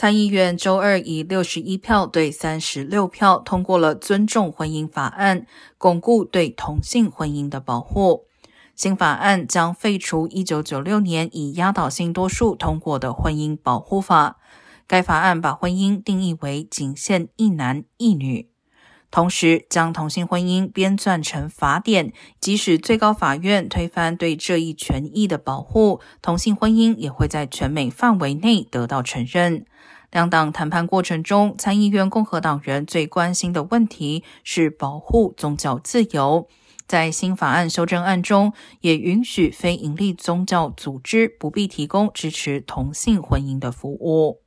参议院周二以六十一票对三十六票通过了尊重婚姻法案，巩固对同性婚姻的保护。新法案将废除一九九六年以压倒性多数通过的婚姻保护法。该法案把婚姻定义为仅限一男一女，同时将同性婚姻编撰成法典。即使最高法院推翻对这一权益的保护，同性婚姻也会在全美范围内得到承认。两党谈判过程中，参议院共和党人最关心的问题是保护宗教自由。在新法案修正案中，也允许非营利宗教组织不必提供支持同性婚姻的服务。